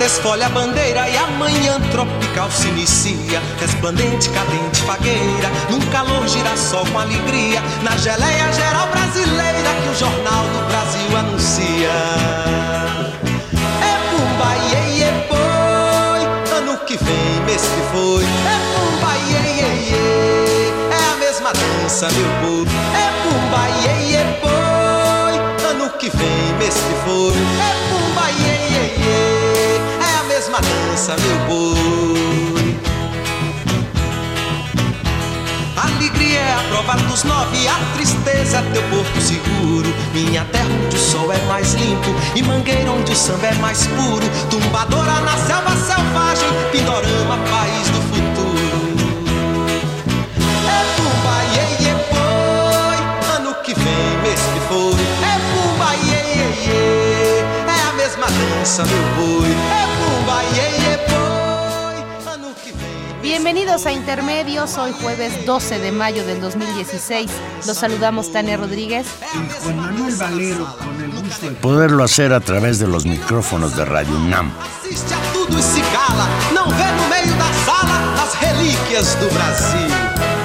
Desfolha a bandeira e amanhã tropical se inicia. Resplandente, cadente, fagueira, num calor girassol com alegria, na geleia geral brasileira que o Jornal do Brasil anuncia. É pumba, iê, iê, boi, ano que vem, mês que foi. É pumba, iê, iê, iê, é a mesma dança, meu povo. É pumba, iê, iê, boi, ano que vem, mês que foi. É pumba, mesma dança, meu boi. Alegria é a prova dos nove, a tristeza é teu porto seguro. Minha terra onde o sol é mais limpo e mangueira onde o samba é mais puro. Tumbadora na selva selvagem, Pindorama, país do futuro. É pumba, iê, iê, boi, ano que vem, mês que foi. É pumba, iê, iê, iê, é a mesma dança, meu boi. É Bienvenidos a Intermedios, hoy jueves 12 de mayo del 2016. Los saludamos Tania Rodríguez y Juan Manuel Valero con el gusto de poderlo hacer a través de los micrófonos de Radio NAM. Assiste a tudo e se cala, não vê no meio da sala as relíquias do Brasil.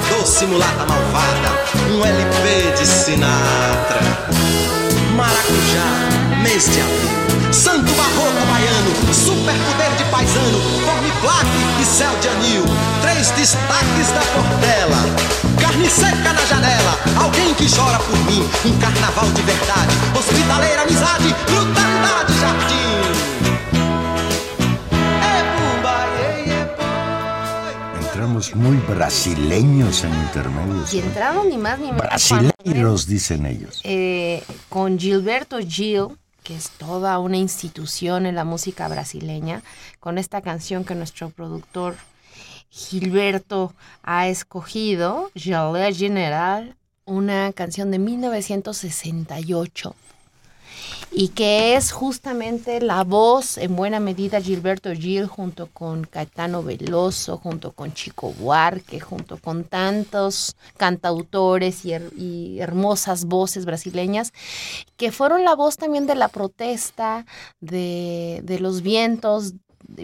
Doce mulata malvada, um LP de Sinatra. Maracujá, mês de abril. Santo barroco baiano, super poder de paisano, forme plaque e céu de anil. Três destaques da Portela. Carne seca na janela, alguém que chora por mim. Um carnaval de verdade, hospitaleira amizade, brutalidade jardim. Muy brasileños en intermedios. Y entraron ni más ni menos. Brasileiros, dicen ellos. Eh, con Gilberto Gil que es toda una institución en la música brasileña, con esta canción que nuestro productor Gilberto ha escogido, Jalea General, una canción de 1968 y que es justamente la voz, en buena medida, Gilberto Gil, junto con Caetano Veloso, junto con Chico Buarque, junto con tantos cantautores y, hermosas voces brasileñas, que fueron la voz también de la protesta, de, de los vientos,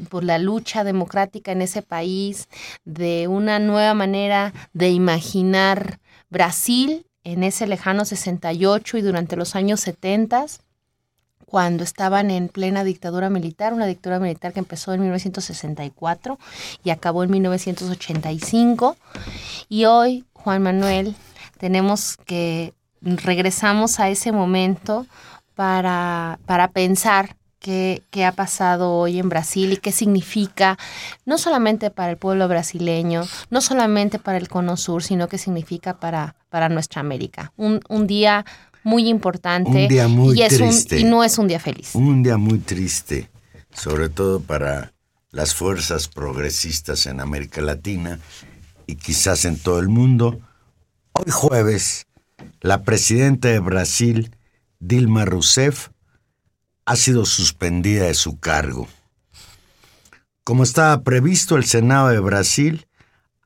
por la lucha democrática en ese país, de una nueva manera de imaginar Brasil en ese lejano 68 y durante los años 70 cuando estaban en plena dictadura militar, una dictadura militar que empezó en 1964 y acabó en 1985. Y hoy, Juan Manuel, tenemos que regresamos a ese momento para, para pensar qué, qué, ha pasado hoy en Brasil y qué significa, no solamente para el pueblo brasileño, no solamente para el Cono Sur, sino qué significa para, para nuestra América. Un, un día muy importante. Un día muy y triste. y no es un día feliz. Un día muy triste, sobre todo para las fuerzas progresistas en América Latina y quizás en todo el mundo. Hoy jueves, la presidenta de Brasil, Dilma Rousseff, ha sido suspendida de su cargo. Como estaba previsto, el Senado de Brasil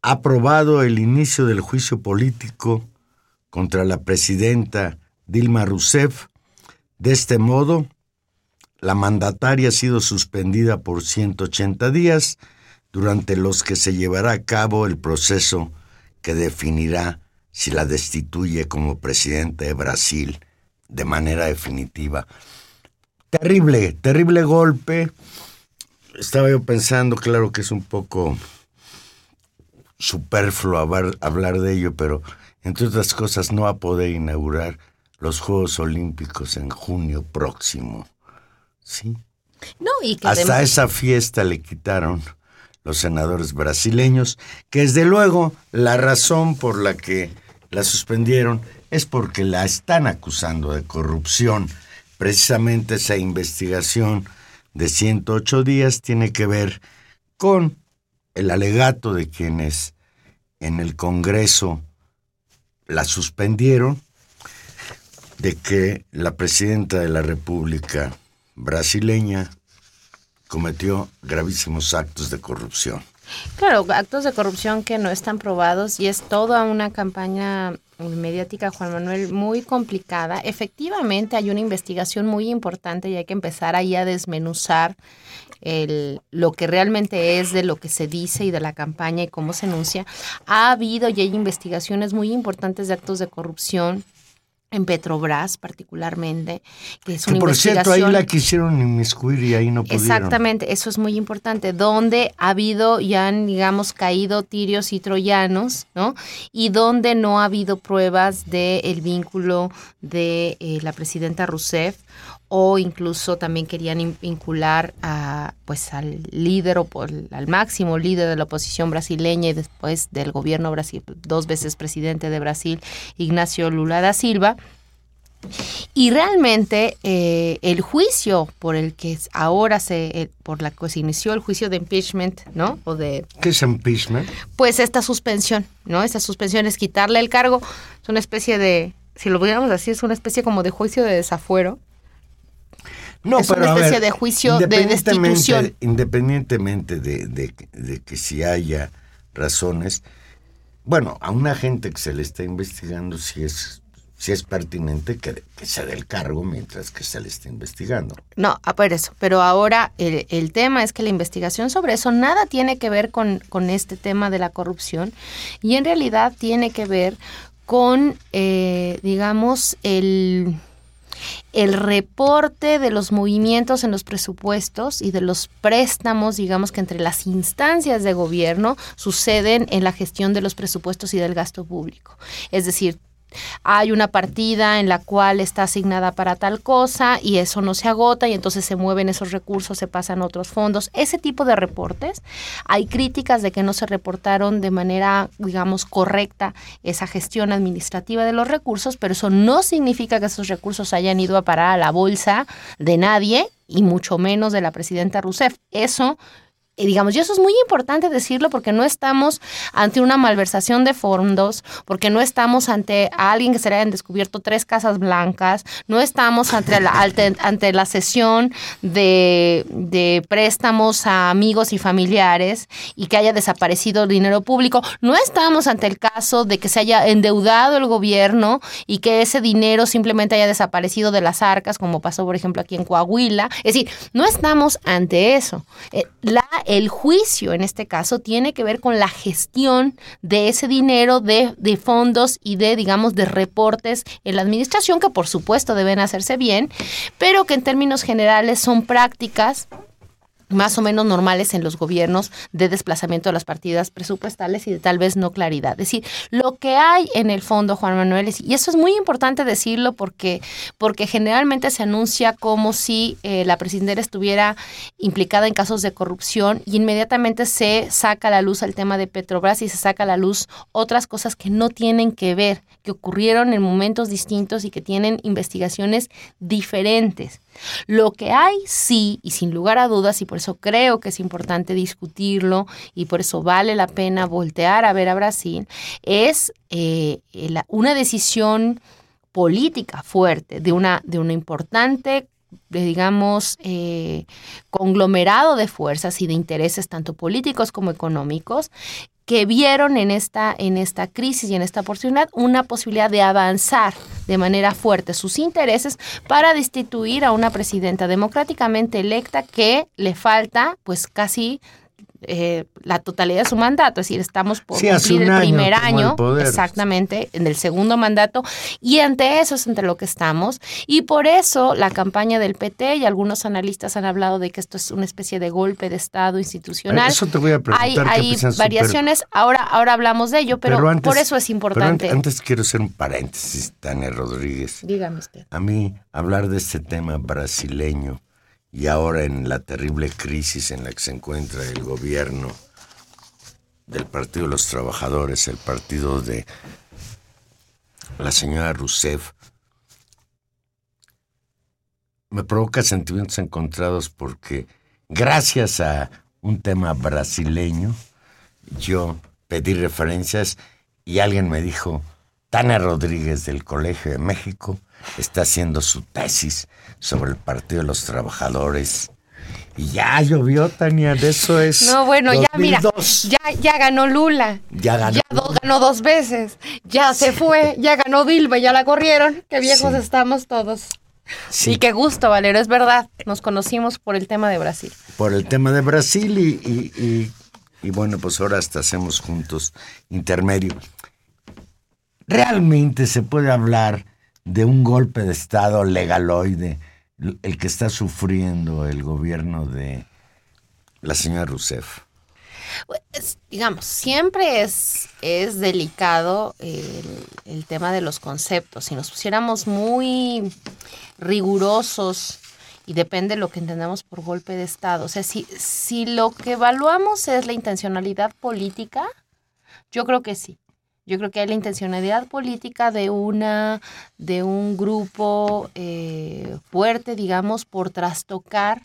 ha aprobado el inicio del juicio político contra la presidenta Dilma Rousseff. De este modo, la mandataria ha sido suspendida por 180 días, durante los que se llevará a cabo el proceso que definirá si la destituye como presidente de Brasil de manera definitiva. Terrible, terrible golpe. Estaba yo pensando, claro que es un poco superfluo hablar, de ello, pero entre otras cosas no va a poder inaugurar los Juegos Olímpicos en junio próximo. ¿Sí? No, y que Hasta esa fiesta le quitaron los senadores brasileños, que desde luego la razón por la que la suspendieron es porque la están acusando de corrupción. Precisamente esa investigación de 108 días tiene que ver con el alegato de quienes en el Congreso la suspendieron, de que la presidenta de la República brasileña cometió gravísimos actos de corrupción. Claro, actos de corrupción que no están probados y es toda una campaña mediática, Juan Manuel, muy complicada. Efectivamente, hay una investigación muy importante y hay que empezar ahí a desmenuzar el, lo que realmente es de lo que se dice y de la campaña y cómo se enuncia. Ha habido y hay investigaciones muy importantes de actos de corrupción en Petrobras particularmente, que es una por investigación... cierto, ahí la quisieron inmiscuir y ahí no pudieron. Exactamente, eso es muy importante, donde ha habido y han, digamos, caído tirios y troyanos, ¿no? Y donde no ha habido pruebas del el vínculo de eh, la presidenta Rousseff o incluso también querían vincular a, pues, al líder o al máximo líder de la oposición brasileña y después del gobierno Brasil, dos veces presidente de Brasil, Ignacio Lula da Silva. Y realmente eh, el juicio por el que ahora se, eh, por la que se inició el juicio de impeachment, ¿no? O de, ¿Qué es impeachment? pues esta suspensión, ¿no? Esta suspensión es quitarle el cargo, es una especie de, si lo pudiéramos decir, es una especie como de juicio de desafuero, No, Es una a especie de juicio de destitución. Independientemente de, de- de que si haya razones, bueno, a una gente que se le está investigando si es, si es pertinente que, que se dé el cargo mientras que se le está investigando. No, a por eso. Pero ahora el, el tema es que la investigación sobre eso nada tiene que ver con, con este tema de la corrupción y en realidad tiene que ver con, eh, digamos, el, el reporte de los movimientos en los presupuestos y de los préstamos, digamos que entre las instancias de gobierno suceden en la gestión de los presupuestos y del gasto público. Es decir, hay una partida en la cual está asignada para tal cosa y eso no se agota y entonces se mueven esos recursos, se pasan a otros fondos. Ese tipo de reportes, hay críticas de que no se reportaron de manera, digamos, correcta esa gestión administrativa de los recursos, pero eso no significa que esos recursos hayan ido a parar a la bolsa de nadie y mucho menos de la presidenta Rousseff. Eso digamos, y eso es muy importante decirlo porque no estamos ante una malversación de fondos, porque no estamos ante alguien que se le hayan descubierto tres casas blancas, no estamos ante la, ante, ante la sesión de, de préstamos a amigos y familiares y que haya desaparecido dinero público, no estamos ante el caso de que se haya endeudado el gobierno y que ese dinero simplemente haya desaparecido de las arcas, como pasó, por ejemplo, aquí en Coahuila. Es decir, no estamos ante eso. Eh, la, el juicio, en este caso, tiene que ver con la gestión de ese dinero de, fondos y de, digamos, de reportes en la administración, que por supuesto deben hacerse bien, pero que en términos generales son prácticas más o menos normales en los gobiernos de desplazamiento de las partidas presupuestales y de tal vez no claridad. Es decir, lo que hay en el fondo, Juan Manuel, y eso es muy importante decirlo porque, porque generalmente se anuncia como si eh, la presidenta estuviera implicada en casos de corrupción y inmediatamente se saca a la luz el tema de Petrobras y se saca a la luz otras cosas que no tienen que ver, que ocurrieron en momentos distintos y que tienen investigaciones diferentes. Lo que hay, sí, y sin lugar a dudas, y por eso creo que es importante discutirlo, y por eso vale la pena voltear a ver a Brasil, es eh, la- una decisión política fuerte de una, de una importante digamos, eh, conglomerado de fuerzas y de intereses tanto políticos como económicos que vieron en esta, en esta crisis y en esta oportunidad una posibilidad de avanzar de manera fuerte sus intereses para destituir a una presidenta democráticamente electa que le falta pues casi eh, la totalidad de su mandato, es decir, estamos por Sí, cumplir el año primer año, poder. exactamente, en el segundo mandato, y ante eso es entre lo que estamos, y por eso la campaña del PT y algunos analistas han hablado de que esto es una especie de golpe de Estado institucional. Eso te voy a preguntar. Hay, ¿qué hay variaciones, ahora, ahora hablamos de ello, pero, antes- por eso es pero importante. an- antes quiero hacer un paréntesis, Tania Rodríguez. Dígame usted. A mí, hablar de este tema brasileño y ahora en la terrible crisis en la que se encuentra el gobierno del Partido de los Trabajadores, el partido de la señora Rousseff, me provoca sentimientos encontrados porque gracias a un tema brasileño, yo pedí referencias y alguien me dijo, Tania Rodríguez del Colegio de México está haciendo su tesis sobre el Partido de los Trabajadores. Y ya llovió, Tania, de eso es. No, bueno, ya mira, 2002. ya, ya ganó Lula. Ya ganó Ya do- ganó dos veces. Ya se fue, ya ganó Dilma, ya la corrieron. Qué viejos Sí. estamos todos. Sí, Y qué gusto, Valero, es verdad. Nos conocimos por el tema de Brasil. por el tema de Brasil y, y- y- y bueno, pues ahora hasta hacemos juntos intermedio. ¿Realmente se puede hablar de un golpe de Estado legaloide, el que está sufriendo el gobierno de la señora Rousseff? Es- digamos, siempre es, es delicado el, el tema de los conceptos. Si nos pusiéramos muy rigurosos y depende de lo que entendamos por golpe de Estado. O sea, si, si lo que evaluamos es la intencionalidad política, yo creo que sí. Yo creo que hay la intencionalidad política de una de un grupo eh, fuerte, digamos, por trastocar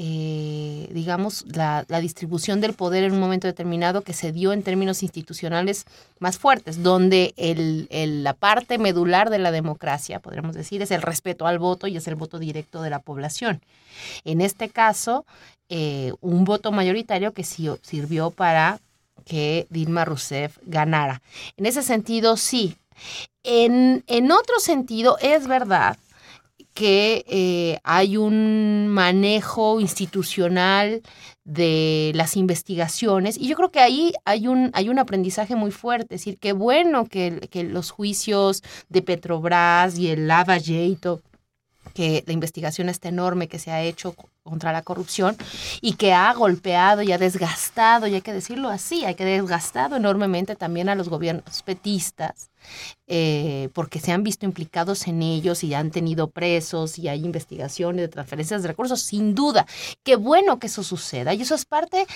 eh, digamos, la, la distribución del poder en un momento determinado que se dio en términos institucionales más fuertes, donde el, el- la parte medular de la democracia, podríamos decir, es el respeto al voto y es el voto directo de la población. En este caso, eh, un voto mayoritario que sirvió para que Dilma Rousseff ganara. En ese sentido, sí. En, en otro sentido, es verdad que eh, hay un manejo institucional de las investigaciones y yo creo que ahí hay un, hay un aprendizaje muy fuerte, es decir, que bueno que, que los juicios de Petrobras y el Lavagate, que la investigación está enorme que se ha hecho contra la corrupción y que ha golpeado y ha desgastado, y hay que decirlo así, hay que desgastado enormemente también a los gobiernos petistas, eh, porque se han visto implicados en ellos y han tenido presos y hay investigaciones de transferencias de recursos, sin duda. Qué bueno que eso suceda. Y eso es parte,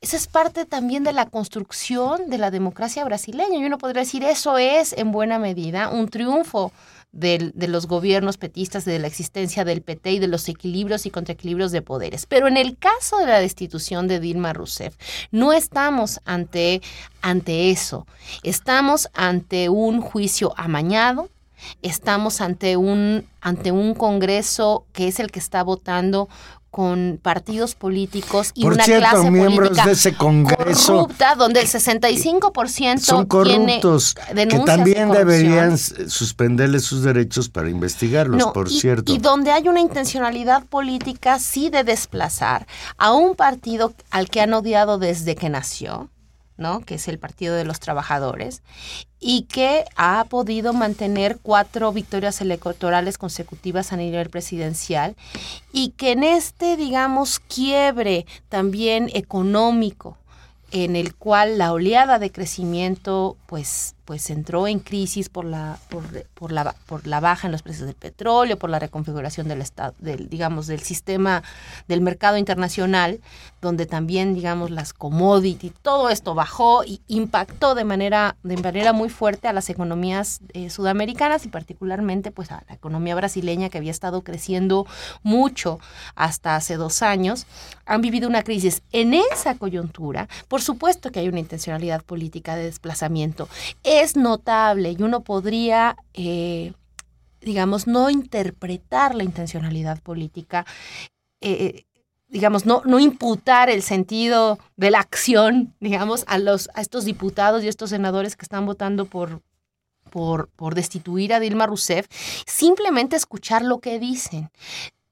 eso es parte también de la construcción de la democracia brasileña. Y uno podría decir, eso es en buena medida un triunfo de los gobiernos petistas, de la existencia del PT y de los equilibrios y contraequilibrios de poderes. Pero en el caso de la destitución de Dilma Rousseff, no estamos ante, ante eso. Estamos ante un juicio amañado, estamos ante un, ante un Congreso que es el que está votando con partidos políticos y Por una cierto, clase miembros política de ese Congreso corrupta, donde el 65% son tiene corruptos, que denuncias de también deberían s- suspenderles sus derechos para investigarlos, No, por y, cierto. Y donde hay una intencionalidad política, sí, de desplazar a un partido al que han odiado desde que nació, ¿no? Que es el Partido de los Trabajadores, y que ha podido mantener cuatro victorias electorales consecutivas a nivel presidencial, y que en este, digamos, quiebre también económico, en el cual la oleada de crecimiento pues pues entró en crisis por la por, la por la baja en los precios del petróleo, por la reconfiguración del estado del digamos del sistema del mercado internacional, donde también digamos las commodities, todo esto bajó y impactó de manera de manera muy fuerte a las economías eh, sudamericanas y particularmente pues a la economía brasileña que había estado creciendo mucho hasta hace dos años, han vivido una crisis. En esa coyuntura, por supuesto que hay una intencionalidad política de desplazamiento. Es notable y uno podría, eh, digamos, no interpretar la intencionalidad política. eh, digamos, no, no imputar el sentido de la acción, digamos, a, los, a estos diputados y estos senadores que están votando por, por, por destituir a Dilma Rousseff, simplemente escuchar lo que dicen.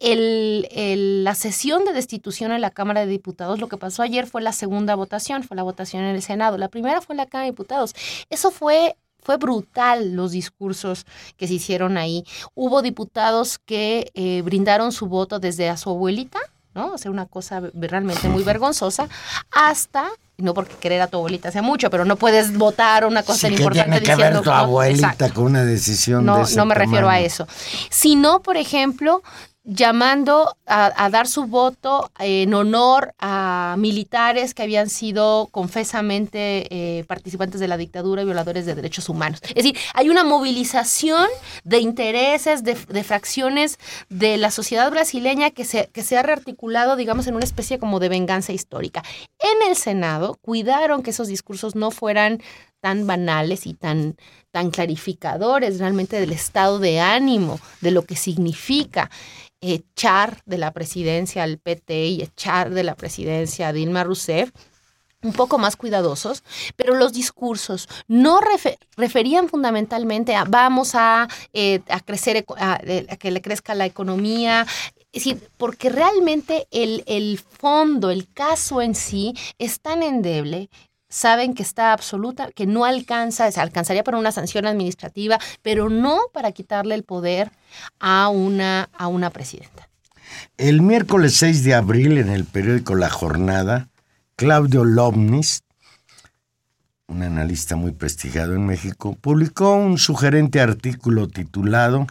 El, el- la sesión de destitución en la Cámara de Diputados, lo que pasó ayer fue la segunda votación, fue la votación en el Senado. La primera fue en la Cámara de Diputados. Eso fue, fue brutal los discursos que se hicieron ahí. Hubo diputados que eh, brindaron su voto desde a su abuelita, ¿no? O sea, una cosa realmente muy vergonzosa, hasta, no porque querer a tu abuelita sea mucho, pero no puedes votar una cosa Sí, tan que importante tiene que ver diciendo tu ¿no? abuelita Exacto. con una decisión de No, ese no me refiero a eso. Sino, por ejemplo, llamando a, dar su voto en honor a militares que habían sido confesamente eh, participantes de la dictadura y violadores de derechos humanos. Es decir, hay una movilización de intereses, de, fracciones de la sociedad brasileña que se, que se ha rearticulado, digamos, en una especie como de venganza histórica. En el Senado cuidaron que esos discursos no fueran tan banales y tan, tan clarificadores realmente del estado de ánimo, de lo que significa echar de la presidencia al PT y echar de la presidencia a Dilma Rousseff, un poco más cuidadosos, pero los discursos no referían fundamentalmente a vamos a, eh, a crecer, a, que le crezca la economía, es decir, porque realmente el, el fondo, el caso en sí es tan endeble saben que está absoluta, que no alcanza, se alcanzaría para una sanción administrativa, pero no para quitarle el poder a una, a una presidenta. El miércoles 6 de abril, en el periódico La Jornada, Claudio Lobnis, un analista muy prestigiado en México, publicó un sugerente artículo titulado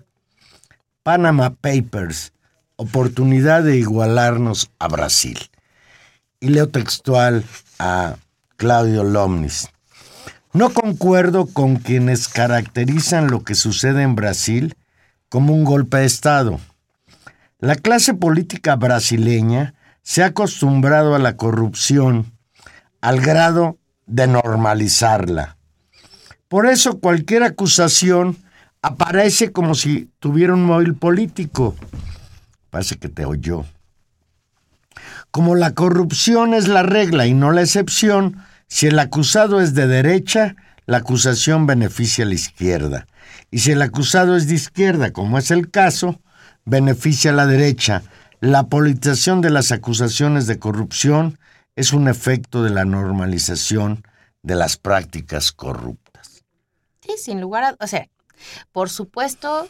Panama Papers, oportunidad de igualarnos a Brasil. Y leo textual a Claudio Lomnis. No concuerdo con quienes caracterizan lo que sucede en Brasil como un golpe de Estado. La clase política brasileña se ha acostumbrado a la corrupción al grado de normalizarla. Por eso cualquier acusación aparece como si tuviera un móvil político. Parece que te oyó. Como la corrupción es la regla y no la excepción, si el acusado es de derecha, la acusación beneficia a la izquierda. Y si el acusado es de izquierda, como es el caso, beneficia a la derecha. La politización de las acusaciones de corrupción es un efecto de la normalización de las prácticas corruptas. Sí, sin lugar a... O sea, por supuesto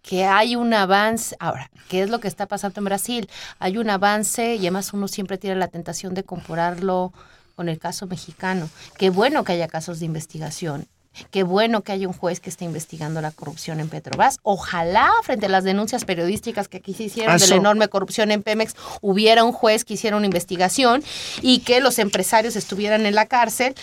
que hay un avance. Ahora, ¿qué es lo que está pasando en Brasil? Hay un avance y además uno siempre tiene la tentación de compararlo con el caso mexicano. Qué bueno que haya casos de investigación. Qué bueno que haya un juez que esté investigando la corrupción en Petrobras. Ojalá, frente a las denuncias periodísticas que aquí se hicieron de la enorme corrupción en Pemex, hubiera un juez que hiciera una investigación y que los empresarios estuvieran en la cárcel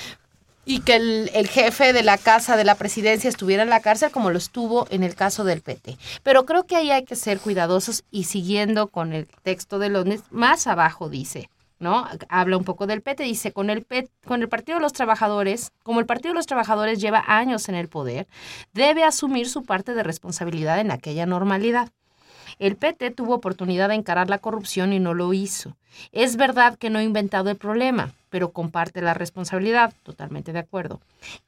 y que el, el, jefe de la casa de la presidencia estuviera en la cárcel como lo estuvo en el caso del PT. Pero creo que ahí hay que ser cuidadosos y siguiendo con el texto de Londres, más abajo dice, ¿no? Habla un poco del PT, dice, con el, con el Partido de los Trabajadores, como el Partido de los Trabajadores lleva años en el poder, debe asumir su parte de responsabilidad en aquella normalidad. El PT tuvo oportunidad de encarar la corrupción y no lo hizo. Es verdad que no ha inventado el problema, pero comparte la responsabilidad. Totalmente de acuerdo.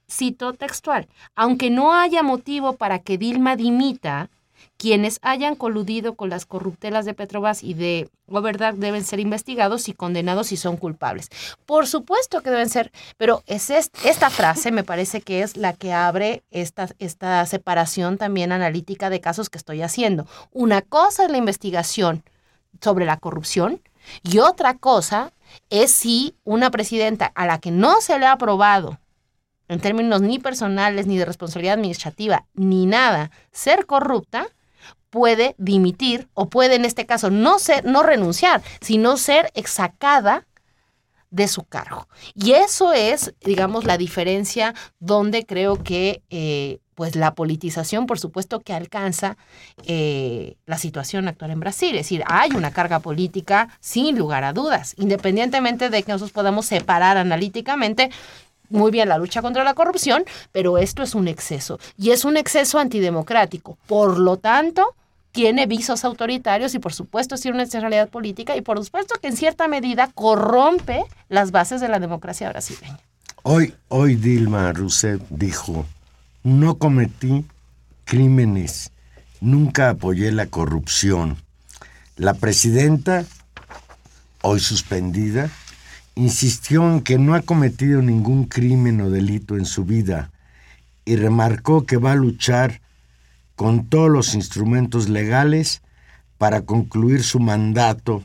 Cito textual. Aunque no haya motivo para que Dilma dimita, quienes hayan coludido con las corruptelas de Petrobras y de Goverdad deben ser investigados y condenados si son culpables. Por supuesto que deben ser, pero es esta frase me parece que es la que abre esta, esta separación también analítica de casos que estoy haciendo. Una cosa es la investigación sobre la corrupción y otra cosa es si una presidenta a la que no se le ha aprobado en términos ni personales, ni de responsabilidad administrativa, ni nada, ser corrupta, puede dimitir o puede en este caso no ser, no renunciar, sino ser exacada de su cargo. Y eso es, digamos, la diferencia donde creo que eh, pues la politización, por supuesto, que alcanza eh, la situación actual en Brasil. Es decir, hay una carga política sin lugar a dudas, independientemente de que nosotros podamos separar analíticamente muy bien la lucha contra la corrupción, pero esto es un exceso y es un exceso antidemocrático. Por lo tanto, tiene visos autoritarios y por supuesto tiene una realidad política y por supuesto que en cierta medida corrompe las bases de la democracia brasileña. Hoy, hoy Dilma Rousseff dijo, no cometí crímenes, nunca apoyé la corrupción. La presidenta, hoy suspendida, insistió en que no ha cometido ningún crimen o delito en su vida y remarcó que va a luchar con todos los instrumentos legales para concluir su mandato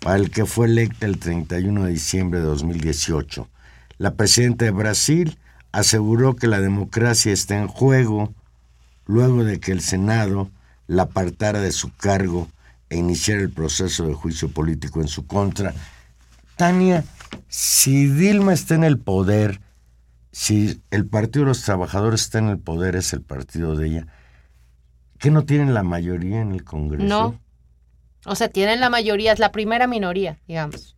para el que fue electa el 31 de diciembre de 2018. La presidenta de Brasil aseguró que la democracia está en juego luego de que el Senado la apartara de su cargo e iniciar el proceso de juicio político en su contra. Tania, si Dilma está en el poder, si el Partido de los Trabajadores está en el poder, es el partido de ella, ¿qué no tienen la mayoría en el Congreso? No. O sea, tienen la mayoría, es la primera minoría, digamos.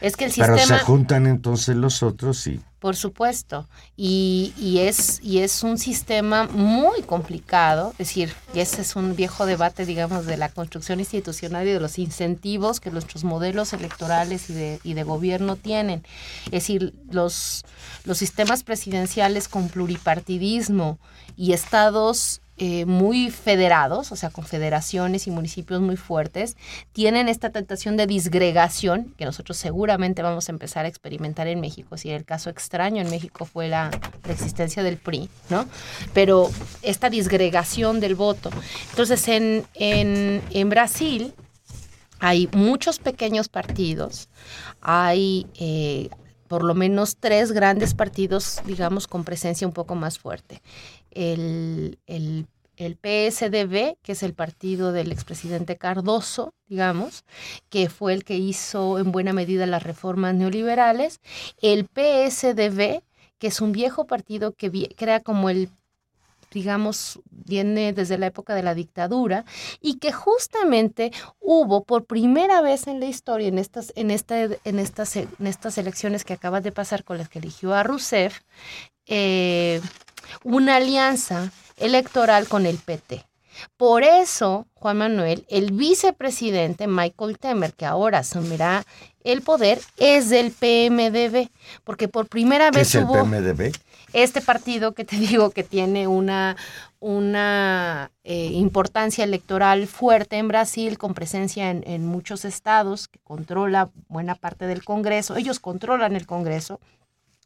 Es que el sistema... Pero se juntan entonces los otros y... Por supuesto. Y, y, es, y es un sistema muy complicado. Es decir, y ese es un viejo debate, digamos, de la construcción institucional y de los incentivos que nuestros modelos electorales y de, y de gobierno tienen. Es decir, los, los sistemas presidenciales con pluripartidismo y estados eh, muy federados, o sea, con federaciones y municipios muy fuertes, tienen esta tentación de disgregación que nosotros seguramente vamos a empezar a experimentar en México. Si el caso extraño en México fue la, existencia del PRI, ¿no? Pero esta disgregación del voto. Entonces, en, en, en Brasil hay muchos pequeños partidos, hay... Eh, por lo menos tres grandes partidos, digamos, con presencia un poco más fuerte el, el, el PSDB, que es el partido del expresidente Cardoso, digamos, que fue el que hizo en buena medida las reformas neoliberales, el PSDB, que es un viejo partido que crea como el digamos, viene desde la época de la dictadura y que justamente hubo por primera vez en la historia, en estas, en esta, en estas, en estas elecciones que acabas de pasar con las que eligió a Rousseff, eh, una alianza electoral con el PT. Por eso, Juan Manuel, el vicepresidente Michael Temer, que ahora asumirá el poder, es del PMDB, porque por primera ¿Qué vez es el PMDB? este partido que te digo que tiene una, una eh, importancia electoral fuerte en Brasil, con presencia en, en muchos estados, que controla buena parte del Congreso. Ellos controlan el Congreso,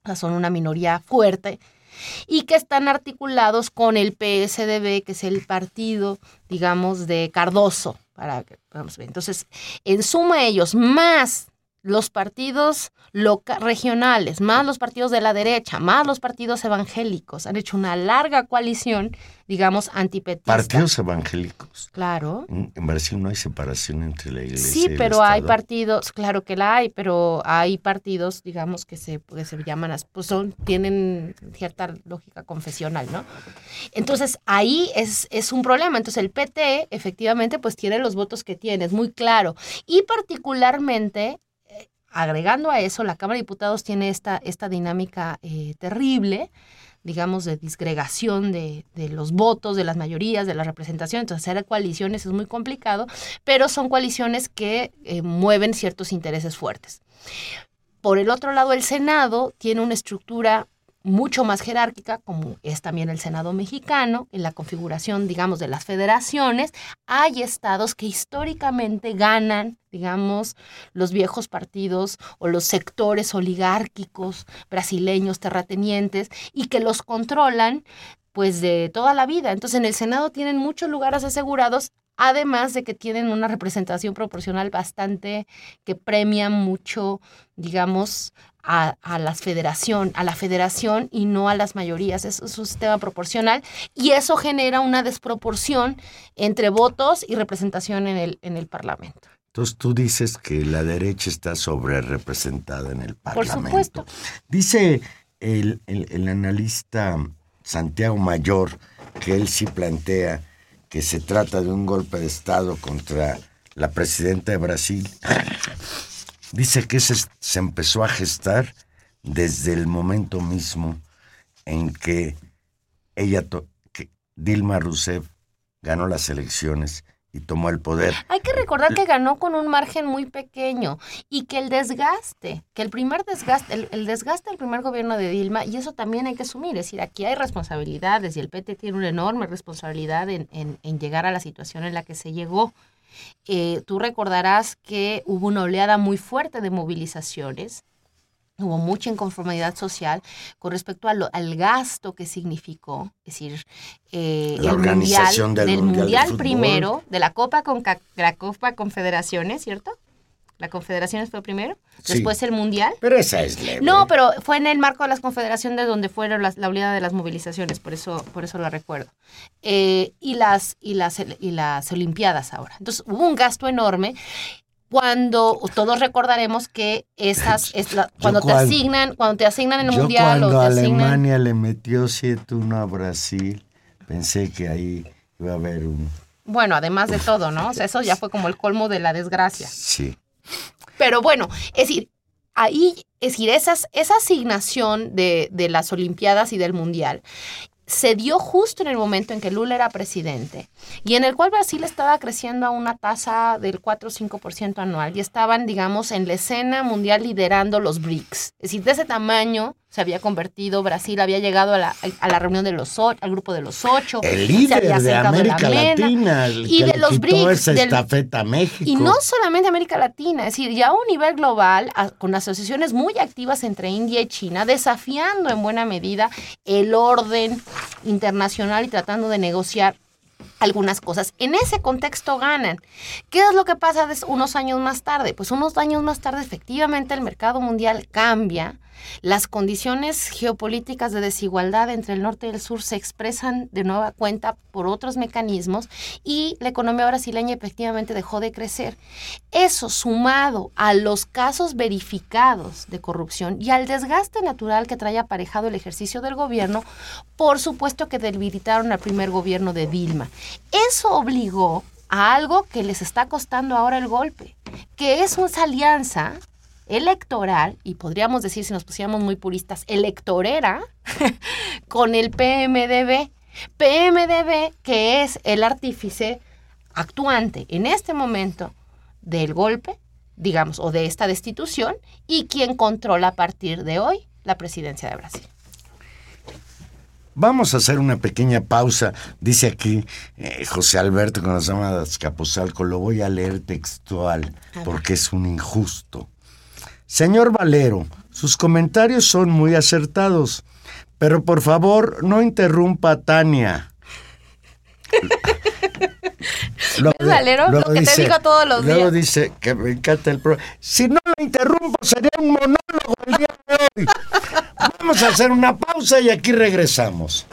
o sea, son una minoría fuerte y que están articulados con el PSDB, que es el partido, digamos, de Cardoso. Para vamos ver. Entonces, en suma ellos, más los partidos regionales, más los partidos de la derecha, más los partidos evangélicos, han hecho una larga coalición, digamos, antipetista. Partidos evangélicos. Claro. En Brasil no hay separación entre la iglesia Sí, y el pero hay partidos, claro que la hay, pero hay partidos, digamos, que se, que se llaman, pues son, tienen cierta lógica confesional, ¿no? Entonces, ahí es, es un problema. Entonces, el PT, efectivamente, pues tiene los votos que tiene, es muy claro. Y particularmente, agregando a eso, la Cámara de Diputados tiene esta, esta dinámica eh, terrible, digamos, de disgregación de, de los votos, de las mayorías, de la representación. Entonces, hacer coaliciones es muy complicado, pero son coaliciones que eh, mueven ciertos intereses fuertes. Por el otro lado, el Senado tiene una estructura mucho más jerárquica, como es también el Senado mexicano, en la configuración, digamos, de las federaciones. Hay estados que históricamente ganan, digamos, los viejos partidos o los sectores oligárquicos brasileños, terratenientes, y que los controlan pues de toda la vida. Entonces en el Senado tienen muchos lugares asegurados, además de que tienen una representación proporcional bastante que premia mucho, digamos, a, a la federación, a la federación y no a las mayorías. Es, es un sistema proporcional y eso genera una desproporción entre votos y representación en el, en el Parlamento. Entonces tú dices que la derecha está sobre representada en el Por Parlamento. supuesto. Dice el, el- el analista Santiago Mayor que él sí plantea que se trata de un golpe de Estado contra la presidenta de Brasil. Dice que ese se empezó a gestar desde el momento mismo en que ella, que Dilma Rousseff ganó las elecciones tomó el poder. Hay que recordar que ganó con un margen muy pequeño y que el desgaste, que el primer desgaste, el, el desgaste del primer gobierno de Dilma, y eso también hay que asumir, es decir, aquí hay responsabilidades y el PT tiene una enorme responsabilidad en, en- en llegar a la situación en la que se llegó. Eh, tú recordarás que hubo una oleada muy fuerte de movilizaciones, hubo mucha inconformidad social con respecto a lo- al gasto que significó, es decir, eh, La el organización mundial, del Mundial de mundial Fútbol. primero, de la Copa con la Copa Confederaciones, ¿cierto? La Confederaciones fue primero, Sí. después el Mundial. Pero esa es leve. No, pero fue en el marco de las confederaciones donde fueron las, la oleada de las movilizaciones, por eso, por eso la recuerdo. Eh, y, las, y, las, y las Olimpiadas ahora. Entonces hubo un gasto enorme cuando todos recordaremos que esas es la- cuando te asignan cuando te asignan el Yo mundial o cuando te asignan Alemania le metió 7-1 a Brasil, pensé que ahí iba a haber un... bueno además de todo no o sea eso ya fue como el colmo de la desgracia. Sí. Pero bueno, es decir, ahí, es decir, esas, esa asignación de, de las Olimpiadas y del Mundial se dio justo en el momento en que Lula era presidente y en el cual Brasil estaba creciendo a una tasa del 4 o 5% anual y estaban, digamos, en la escena mundial liderando los BRICS. Es decir, de ese tamaño se había convertido, Brasil había llegado a la, a la reunión de los ocho, al grupo de los ocho. El se líder había de la América Latina, el y que de los BRICS, del- estafeta a México. y no solamente América Latina, es decir, ya a un nivel global, a- con asociaciones muy activas entre India y China, desafiando en buena medida el orden internacional y tratando de negociar algunas cosas. En ese contexto ganan. ¿Qué es lo que pasa unos años más tarde? Pues unos años más tarde efectivamente el mercado mundial cambia. Las condiciones geopolíticas de desigualdad entre el norte y el sur se expresan de nueva cuenta por otros mecanismos y la economía brasileña efectivamente dejó de crecer. Eso sumado a los casos verificados de corrupción y al desgaste natural que trae aparejado el ejercicio del gobierno, por supuesto que debilitaron al primer gobierno de Dilma. Eso obligó a algo que les está costando ahora el golpe, que es esa alianza electoral, y podríamos decir, si nos pusiéramos muy puristas, electorera, con el PMDB. PMDB, que es el artífice actuante en este momento del golpe, digamos, o de esta destitución, y quien controla a partir de hoy la presidencia de Brasil. Vamos a hacer una pequeña pausa. Dice aquí eh, José Alberto que nos llama de Azcapotzalco. Lo voy a leer textual porque es un injusto. Señor Valero, sus comentarios son muy acertados, pero por favor no interrumpa a Tania. Luego ¿Ves, Valero? Lo que te digo todos los luego días. dice que me encanta el programa. Si no lo interrumpo, sería un monólogo el día de hoy. Vamos a hacer una pausa y aquí regresamos.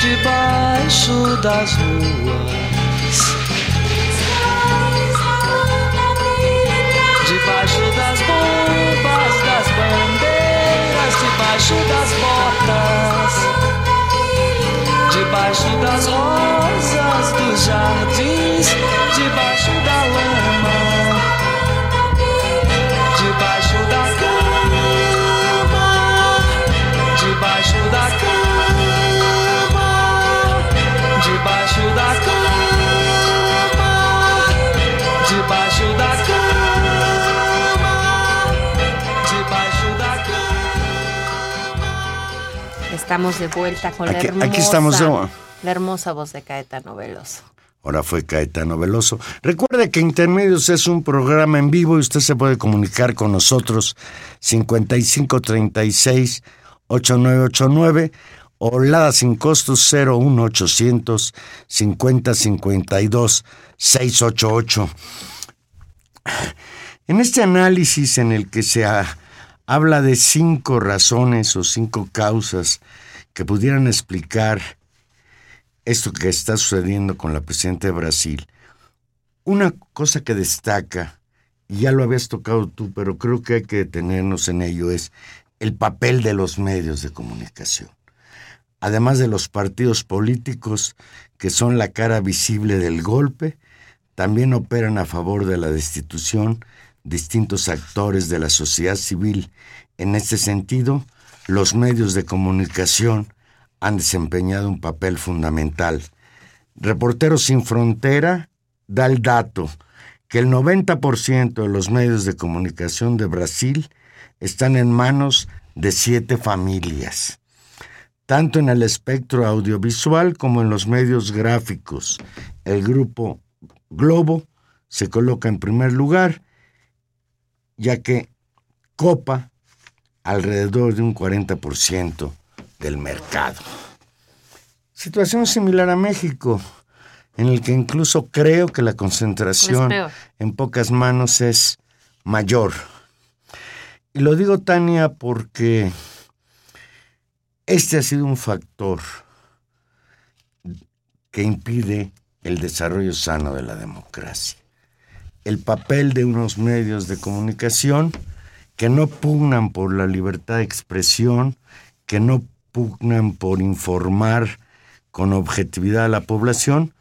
Debaixo das ruas. Debaixo das bombas, das bandeiras, debaixo das botas, debaixo das rosas, dos jardins, debaixo da lama, Estamos de vuelta con aquí, la hermosa, estamos la hermosa voz de Caetano Veloso. Ahora fue Caetano Veloso. Recuerde que Intermedios es un programa en vivo y usted se puede comunicar con nosotros 5536 8989 o Lada sin costos 01800 5052 688. En este análisis en el que se ha- habla de cinco razones o cinco causas que pudieran explicar esto que está sucediendo con la presidenta de Brasil, una cosa que destaca, y ya lo habías tocado tú, pero creo que hay que detenernos en ello, es el papel de los medios de comunicación. Además de los partidos políticos, que son la cara visible del golpe, también operan a favor de la destitución distintos actores de la sociedad civil. En este sentido, los medios de comunicación han desempeñado un papel fundamental. Reporteros sin Frontera da el dato que el 90% de los medios de comunicación de Brasil están en manos de siete familias, tanto en el espectro audiovisual como en los medios gráficos. El grupo Globo se coloca en primer lugar, ya que copa alrededor de un 40% del mercado. Situación similar a México, en el que incluso creo que la concentración en pocas manos es mayor. Y lo digo, Tania, porque este ha sido un factor que impide el desarrollo sano de la democracia. El papel de unos medios de comunicación que no pugnan por la libertad de expresión, que no pugnan por informar con objetividad a la población,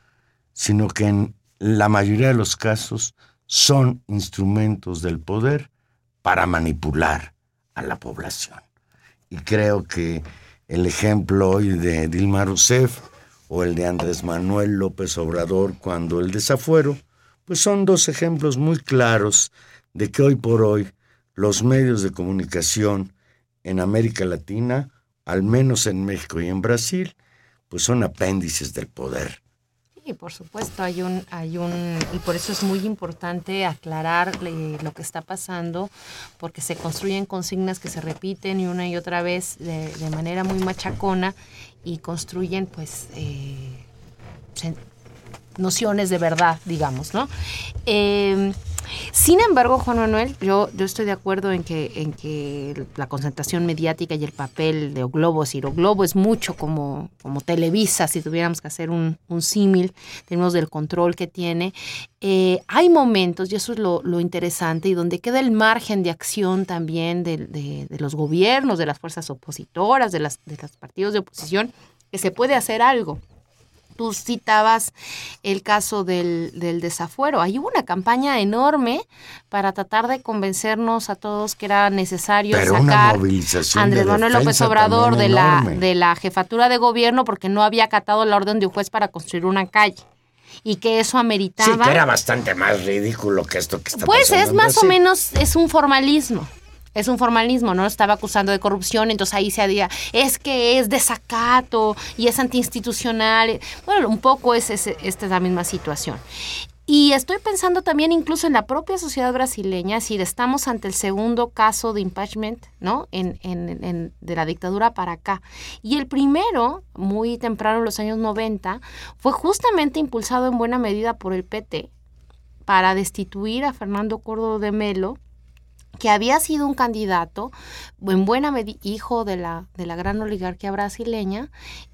sino que en la mayoría de los casos son instrumentos del poder para manipular a la población. Y creo que el ejemplo hoy de Dilma Rousseff o el de Andrés Manuel López Obrador cuando el desafuero, pues son dos ejemplos muy claros de que hoy por hoy los medios de comunicación en América Latina, al menos en México y en Brasil, pues son apéndices del poder. Por supuesto, hay un, hay un, y por eso es muy importante aclarar eh, lo que está pasando, porque se construyen consignas que se repiten y una y otra vez de, de manera muy machacona y construyen, pues, eh, nociones de verdad, digamos, ¿no? Eh, sin embargo, Juan Manuel, yo, yo estoy de acuerdo en que, en que la concentración mediática y el papel de Globo, es decir, O Globo es mucho como, como Televisa, si tuviéramos que hacer un, un símil, tenemos del control que tiene. Eh, hay momentos, y eso es lo, lo interesante, y donde queda el margen de acción también de, de- de los gobiernos, de las fuerzas opositoras, de, las, de los partidos de oposición, que se puede hacer algo tú citabas el caso del, del desafuero. Ahí hubo una campaña enorme para tratar de convencernos a todos que era necesario Pero sacar a Andrés Manuel López Obrador de la, de la jefatura de gobierno porque no había acatado la orden de un juez para construir una calle y que eso ameritaba... Sí, que era bastante más ridículo que esto que está Pues pasando es en más o menos, es un formalismo. Es un formalismo, ¿no? Estaba acusando de corrupción, entonces ahí se había, es que es desacato y es antiinstitucional. Bueno, un poco es, es- esta es la misma situación. Y estoy pensando también incluso en la propia sociedad brasileña, es decir, estamos ante el segundo caso de impeachment, ¿no? En, en- en- de la dictadura para acá. Y el primero, muy temprano en los años 90, fue justamente impulsado en buena medida por el PT para destituir a Fernando Córdoba de Melo, que había sido un candidato, en buena medida hijo de la, de la gran oligarquía brasileña,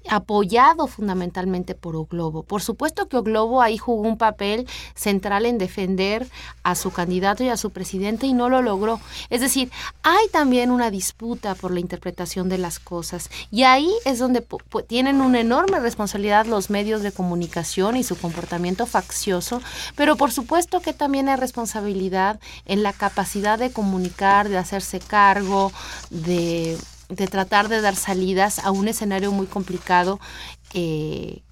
apoyado fundamentalmente por O Globo. Por supuesto que O Globo ahí jugó un papel central en defender a su candidato y a su presidente y no lo logró. Es decir, hay también una disputa por la interpretación de las cosas y ahí es donde tienen una enorme responsabilidad los medios de comunicación y su comportamiento faccioso, pero por supuesto que también hay responsabilidad en la capacidad de comunicar, de hacerse cargo, de, de tratar de dar salidas a un escenario muy complicado eh,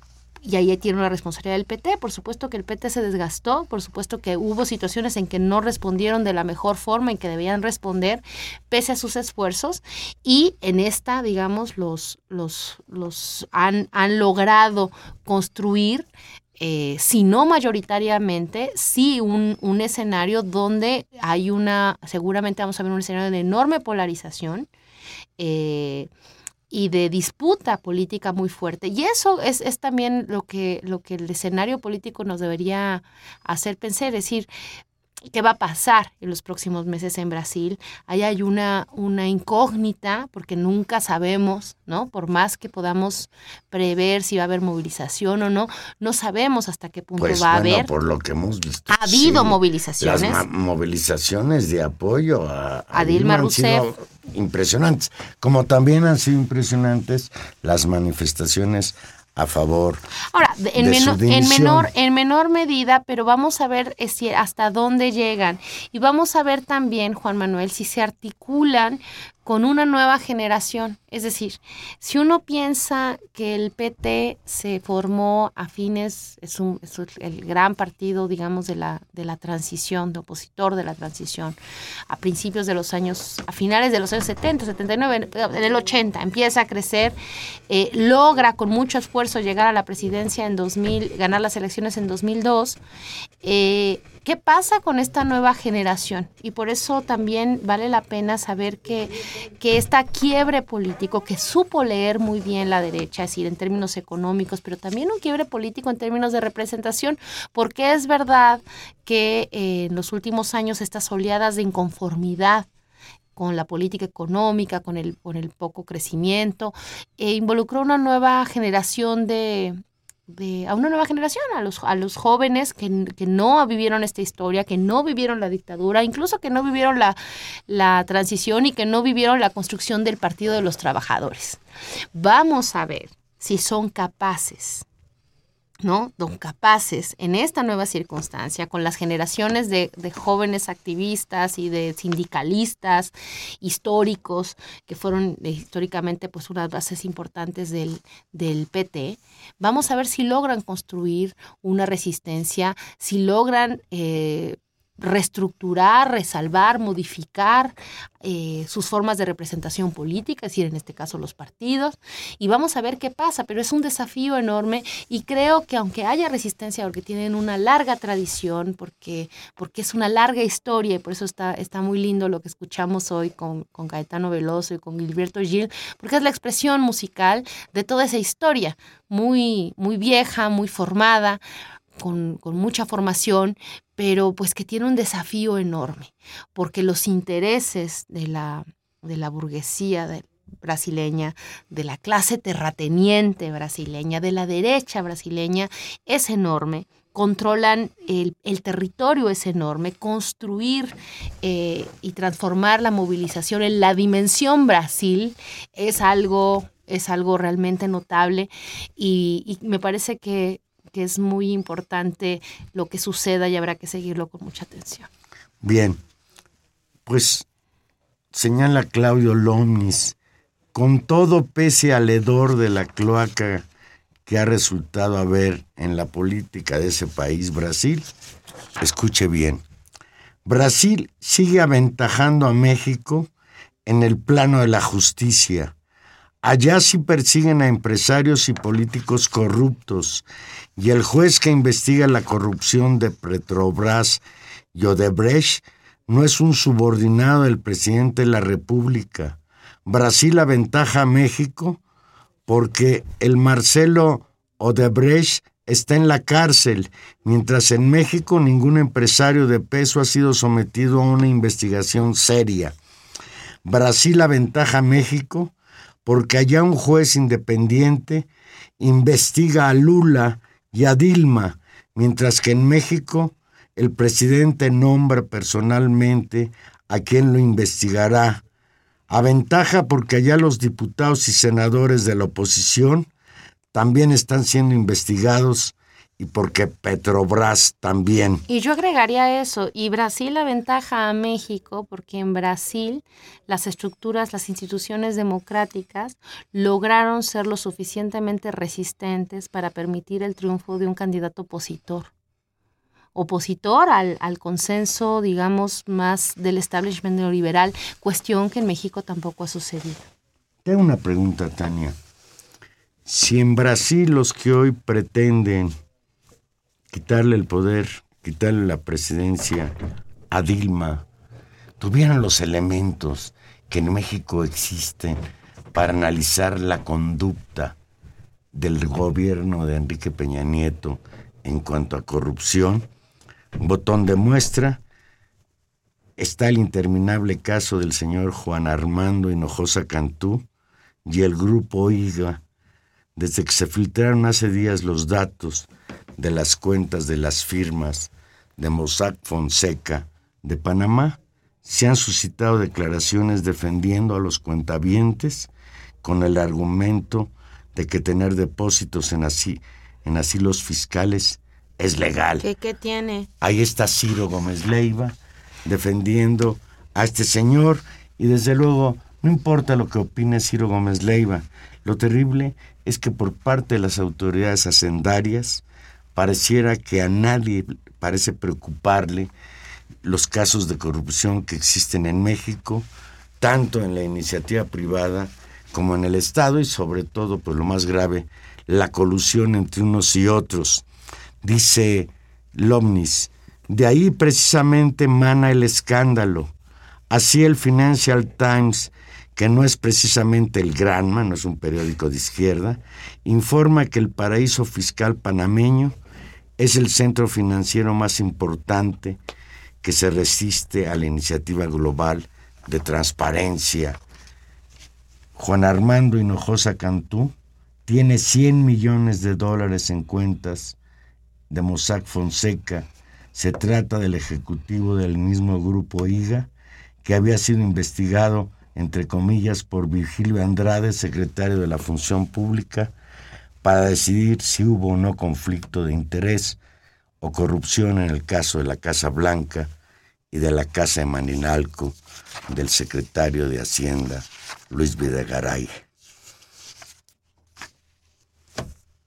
y ahí tiene una responsabilidad del PT. Por supuesto que el PT se desgastó, por supuesto que hubo situaciones en que no respondieron de la mejor forma en que debían responder, pese a sus esfuerzos, y en esta, digamos, los, los, los han, han logrado construir eh, si no mayoritariamente, sí un, un, escenario donde hay una, seguramente vamos a ver un escenario de enorme polarización eh, y de disputa política muy fuerte. Y eso es, es, también lo que, lo que el escenario político nos debería hacer pensar, es decir, qué va a pasar en los próximos meses en Brasil. Ahí hay una, una incógnita porque nunca sabemos, ¿no? Por más que podamos prever si va a haber movilización o no, no sabemos hasta qué punto pues va bueno, a haber. por lo que hemos visto. Ha habido sí, movilizaciones. Las movilizaciones de apoyo a, a A Dilma han sido Rousseff. impresionantes. Como también han sido impresionantes las manifestaciones a favor. Ahora, de- en, de su menor, en, dimisión. menor, en menor medida, pero vamos a ver eh, si- hasta dónde llegan. Y vamos a ver también, Juan Manuel, si se articulan con una nueva generación. Es decir, si uno piensa que el PT se formó a fines, es, un, el gran partido, digamos, de la, de la transición, de opositor de la transición, a principios de los años, a finales de los años 70, 79, en el 80, empieza a crecer, eh, logra con mucho esfuerzo llegar a la presidencia en 2000, ganar las elecciones en 2002. Eh, ¿Qué pasa con esta nueva generación? Y por eso también vale la pena saber que, que esta quiebre político, que supo leer muy bien la derecha, es decir, en términos económicos, pero también un quiebre político en términos de representación, porque es verdad que eh, en los últimos años estas oleadas de inconformidad con la política económica, con el, con el poco crecimiento, eh, involucró una nueva generación de, de- a una nueva generación, a los, a los jóvenes que, que no vivieron esta historia, que no vivieron la dictadura, incluso que no vivieron la, la transición y que no vivieron la construcción del Partido de los Trabajadores. Vamos a ver si son capaces ¿no? Don capaces en esta nueva circunstancia, con las generaciones de, de jóvenes activistas y de sindicalistas históricos, que fueron eh, históricamente pues unas bases importantes del, del PT, vamos a ver si logran construir una resistencia, si logran eh, reestructurar, resalvar, modificar eh, sus formas de representación política, es decir, en este caso los partidos, y vamos a ver qué pasa, pero es un desafío enorme y creo que aunque haya resistencia, porque tienen una larga tradición, porque, porque es una larga historia, y por eso está, está muy lindo lo que escuchamos hoy con, con Gaetano Veloso y con Gilberto Gil, porque es la expresión musical de toda esa historia, muy, muy vieja, muy formada, con, con, mucha formación, pero pues que tiene un desafío enorme, porque los intereses de la, de la burguesía brasileña, de la clase terrateniente brasileña, de la derecha brasileña, es enorme. Controlan el, el territorio, es enorme. Construir eh, y transformar la movilización en la dimensión Brasil es algo, es algo realmente notable y me parece que que es muy importante lo que suceda y habrá que seguirlo con mucha atención. Bien, pues señala Claudio Lomnis, con todo pese al hedor de la cloaca que ha resultado haber en la política de ese país, Brasil, escuche bien, Brasil sigue aventajando a México en el plano de la justicia. Allá sí persiguen a empresarios y políticos corruptos y el juez que investiga la corrupción de Petrobras y Odebrecht no es un subordinado del presidente de la República. Brasil aventaja a México porque el Marcelo Odebrecht está en la cárcel, mientras en México ningún empresario de peso ha sido sometido a una investigación seria. Brasil aventaja a México porque allá un juez independiente investiga a Lula y a Dilma, mientras que en México el presidente nombra personalmente a quien lo investigará. Aventaja porque allá los diputados y senadores de la oposición también están siendo investigados y porque Petrobras también. Y yo agregaría eso, y Brasil aventaja a México porque en Brasil las estructuras, las instituciones democráticas lograron ser lo suficientemente resistentes para permitir el triunfo de un candidato opositor. Opositor al, al consenso, digamos, más del establishment neoliberal, cuestión que en México tampoco ha sucedido. Tengo una pregunta, Tania. Si en Brasil los que hoy pretenden quitarle el poder, quitarle la presidencia a Dilma, tuvieran los elementos que en México existen para analizar la conducta del gobierno de Enrique Peña Nieto en cuanto a corrupción, botón de muestra, está el interminable caso del señor Juan Armando Hinojosa Cantú y el grupo IGA, desde que se filtraron hace días los datos de las cuentas de las firmas de Mossack Fonseca de Panamá, se han suscitado declaraciones defendiendo a los cuentavientes con el argumento de que tener depósitos en, así, en asilos fiscales es legal. ¿Qué, qué tiene? Ahí está Ciro Gómez Leiva defendiendo a este señor y desde luego no importa lo que opine Ciro Gómez Leiva, lo terrible es que por parte de las autoridades hacendarias pareciera que a nadie parece preocuparle los casos de corrupción que existen en México, tanto en la iniciativa privada como en el Estado y sobre todo, pues lo más grave, la colusión entre unos y otros. Dice Lomnis, de ahí precisamente mana el escándalo. Así el Financial Times, que no es precisamente el Granma, no es un periódico de izquierda, informa que el paraíso fiscal panameño es el centro financiero más importante que se resiste a la iniciativa global de transparencia. Juan Armando Hinojosa Cantú tiene 100 millones de dólares en cuentas de Mossack Fonseca. Se trata del ejecutivo del mismo grupo IGA, que había sido investigado, entre comillas, por Virgilio Andrade, secretario de la Función Pública, para decidir si hubo o no conflicto de interés o corrupción en el caso de la Casa Blanca y de la Casa de Maninalco del secretario de Hacienda, Luis Videgaray.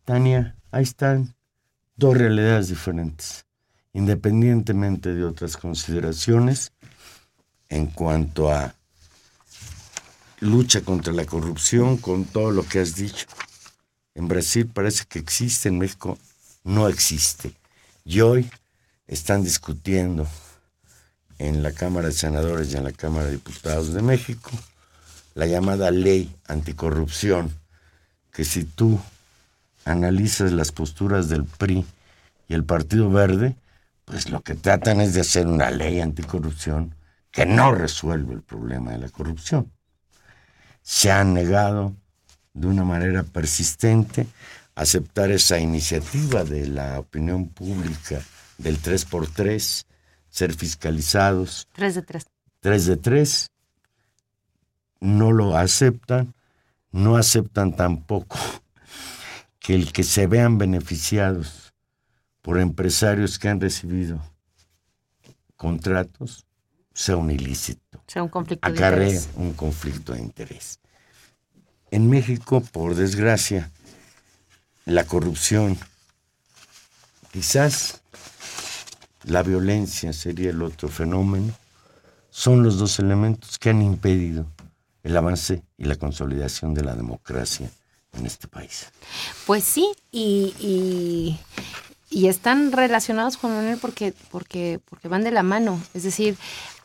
Tania, ahí están dos realidades diferentes, independientemente de otras consideraciones en cuanto a lucha contra la corrupción, con todo lo que has dicho. En Brasil parece que existe, en México no existe. Y hoy están discutiendo en la Cámara de Senadores y en la Cámara de Diputados de México la llamada ley anticorrupción, que si tú analizas las posturas del PRI y el Partido Verde, pues lo que tratan es de hacer una ley anticorrupción que no resuelve el problema de la corrupción. Se han negado de una manera persistente aceptar esa iniciativa de la opinión pública del 3x3, ser fiscalizados. 3 de 3. 3 de 3, no lo aceptan, no aceptan tampoco que el que se vean beneficiados por empresarios que han recibido contratos sea un ilícito, sea un conflicto de acarrea interés. un conflicto de interés. En México, por desgracia, la corrupción, quizás la violencia sería el otro fenómeno, son los dos elementos que han impedido el avance y la consolidación de la democracia en este país. Pues sí, y, y, y están relacionados con Manuel porque, porque, porque van de la mano. Es decir,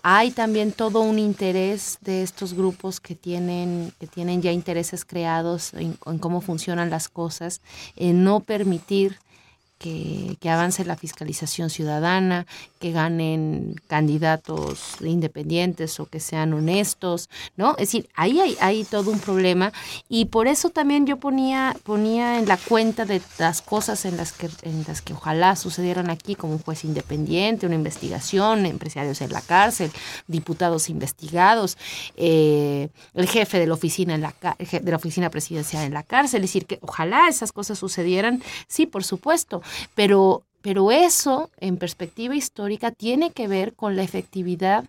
hay también todo un interés de estos grupos que tienen, que tienen ya intereses creados en, en cómo funcionan las cosas, en no permitir que, que, avance la fiscalización ciudadana, que ganen candidatos independientes o que sean honestos, ¿no? Es decir, ahí hay, todo un problema. Y por eso también yo ponía, ponía en la cuenta de las cosas en las que, en las que ojalá sucedieran aquí, como un juez independiente, una investigación, empresarios en la cárcel, diputados investigados, eh, el jefe de la oficina en la de la oficina presidencial en la cárcel, es decir, que ojalá esas cosas sucedieran, sí, por supuesto, Pero, pero eso, en perspectiva histórica, tiene que ver con la efectividad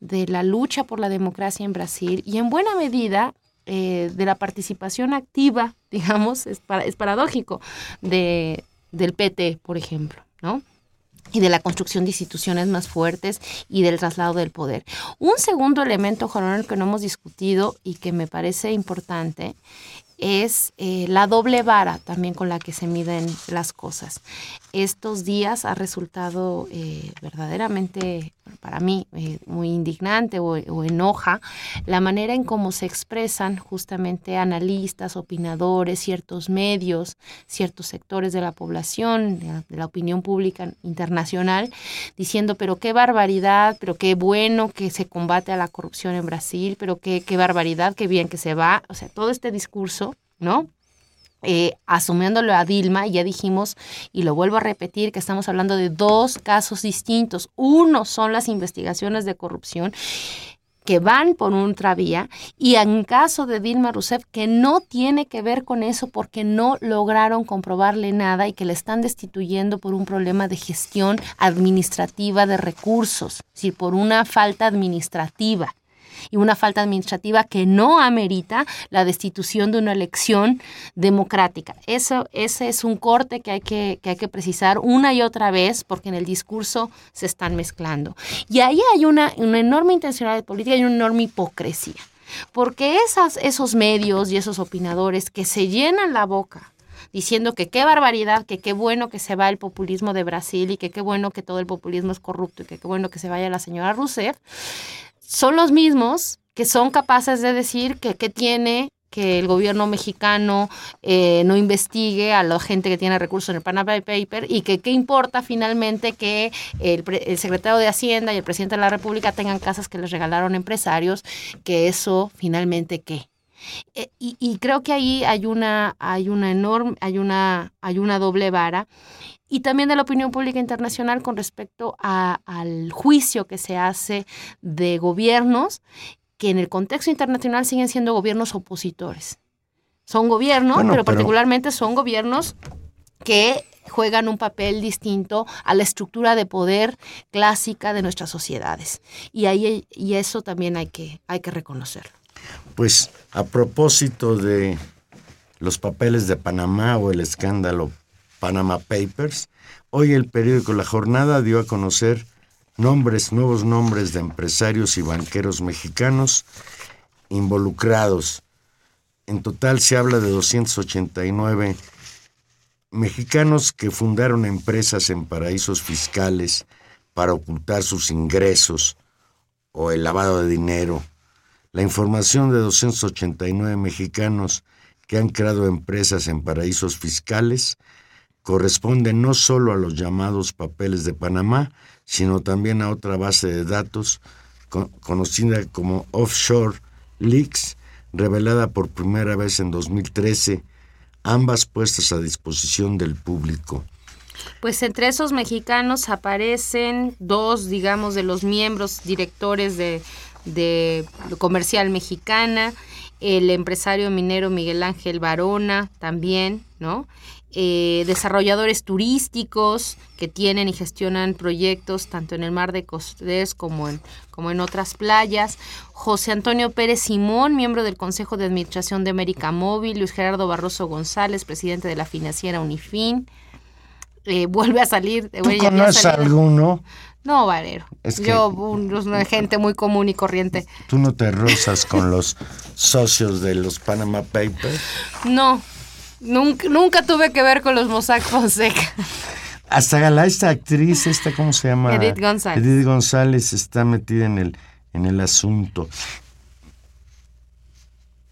de la lucha por la democracia en Brasil y en buena medida eh, de la participación activa, digamos, es, para- es paradójico, de, del PT, por ejemplo, ¿no? y de la construcción de instituciones más fuertes y del traslado del poder. Un segundo elemento, Coronel, que no hemos discutido y que me parece importante es eh, la doble vara también con la que se miden las cosas. Estos días ha resultado eh, verdaderamente, para mí, eh, muy indignante o, o enoja la manera en cómo se expresan justamente analistas, opinadores, ciertos medios, ciertos sectores de la población, de la, opinión pública internacional, diciendo, pero qué barbaridad, pero qué bueno que se combate a la corrupción en Brasil, pero qué, qué barbaridad, qué bien que se va. O sea, todo este discurso, ¿no? Eh, asumiéndolo a Dilma, ya dijimos, y lo vuelvo a repetir, que estamos hablando de dos casos distintos. Uno son las investigaciones de corrupción que van por un vía y en caso de Dilma Rousseff que no tiene que ver con eso porque no lograron comprobarle nada y que le están destituyendo por un problema de gestión administrativa de recursos, es por una falta administrativa y una falta administrativa que no amerita la destitución de una elección democrática. Eso, ese es un corte que hay que, que hay que precisar una y otra vez porque en el discurso se están mezclando. Y ahí hay una, una enorme intencionalidad política y una enorme hipocresía. Porque esos medios y esos opinadores que se llenan la boca diciendo que qué barbaridad, que qué bueno que se va el populismo de Brasil y que qué bueno que todo el populismo es corrupto y que qué bueno que se vaya la señora Rousseff, son los mismos que son capaces de decir que qué tiene que el gobierno mexicano eh, no investigue a la gente que tiene recursos en el Panama Paper y que qué importa finalmente que el, el, secretario de Hacienda y el presidente de la República tengan casas que les regalaron empresarios, que eso finalmente qué. Eh, y, y, creo que ahí hay una, hay una enorme, hay una, hay una doble vara y también de la opinión pública internacional con respecto a, al juicio que se hace de gobiernos que en el contexto internacional siguen siendo gobiernos opositores. Son gobiernos, bueno, pero, pero particularmente son gobiernos que juegan un papel distinto a la estructura de poder clásica de nuestras sociedades. Y, ahí, y eso también hay que, hay que reconocerlo. Pues a propósito de los papeles de Panamá o el escándalo Panama Papers, hoy el periódico La Jornada dio a conocer nombres, nuevos nombres de empresarios y banqueros mexicanos involucrados. En total se habla de 289 mexicanos que fundaron empresas en paraísos fiscales para ocultar sus ingresos o el lavado de dinero. La información de 289 mexicanos que han creado empresas en paraísos fiscales corresponde no solo a los llamados papeles de Panamá, sino también a otra base de datos con, conocida como Offshore Leaks, revelada por primera vez en 2013, ambas puestas a disposición del público. Pues entre esos mexicanos aparecen dos, digamos, de los miembros directores de, de Comercial Mexicana, el empresario minero Miguel Ángel Barona también, ¿no? Eh, desarrolladores turísticos que tienen y gestionan proyectos tanto en el mar de Costés como en, como en otras playas. José Antonio Pérez Simón, miembro del Consejo de Administración de América Móvil. Luis Gerardo Barroso González, presidente de la financiera Unifin. Eh, vuelve a salir. ¿Tú conoces alguno? No, Valero. Es que Yo, un, una gente muy común y corriente. ¿Tú no te rozas con los socios de los Panama Papers? No, Nunca, nunca, tuve que ver con los Mossack Fonseca. Hasta esta actriz, esta, ¿cómo se llama? Edith González. Edith González está metida en el, en el asunto.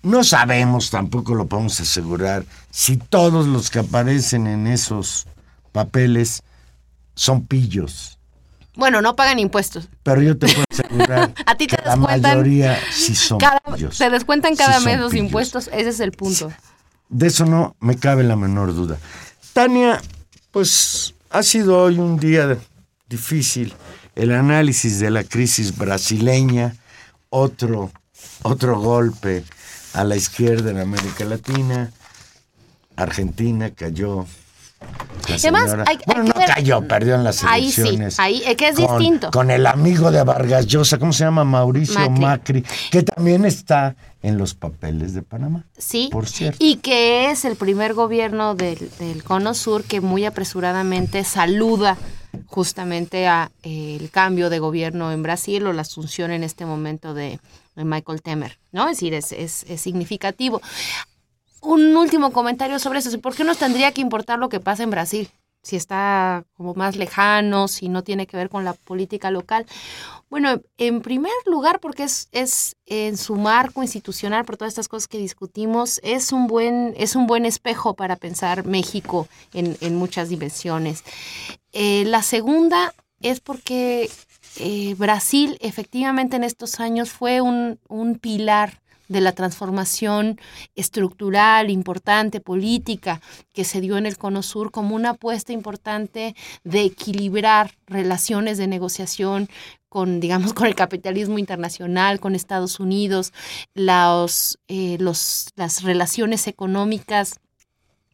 No sabemos, tampoco lo podemos asegurar, si todos los que aparecen en esos papeles son pillos. Bueno, no pagan impuestos. Pero yo te puedo asegurar ¿A ti te que la mayoría sí son cada, pillos. Te descuentan cada Sí mes los pillos. impuestos, ese es el punto. De eso no me cabe la menor duda. Tania, pues ha sido hoy un día difícil. El análisis de la crisis brasileña, otro, otro golpe a la izquierda en América Latina. Argentina cayó además, hay- bueno, no ver- cayó, perdió en las Ahí sí, elecciones. ahí, que es con- distinto. Con el amigo de Vargas Llosa, ¿cómo se llama? Mauricio Macri. Macri. que también está en los papeles de Panamá. Sí, Por cierto. y que es el primer gobierno del, del Cono Sur que muy apresuradamente saluda justamente a eh, el cambio de gobierno en Brasil o la asunción en este momento de, de Michael Temer, ¿no? Es decir, es, es- es significativo. Un último comentario sobre eso. ¿Por qué nos tendría que importar lo que pasa en Brasil? Si está como más lejano, si no tiene que ver con la política local. Bueno, en primer lugar, porque es, es en su marco institucional, por todas estas cosas que discutimos, es un buen, es un buen espejo para pensar México en, en muchas dimensiones. Eh, la segunda es porque eh, Brasil efectivamente en estos años fue un, un pilar de la transformación estructural, importante, política, que se dio en el Cono Sur como una apuesta importante de equilibrar relaciones de negociación con, digamos, con el capitalismo internacional, con Estados Unidos, los, eh, los, las relaciones económicas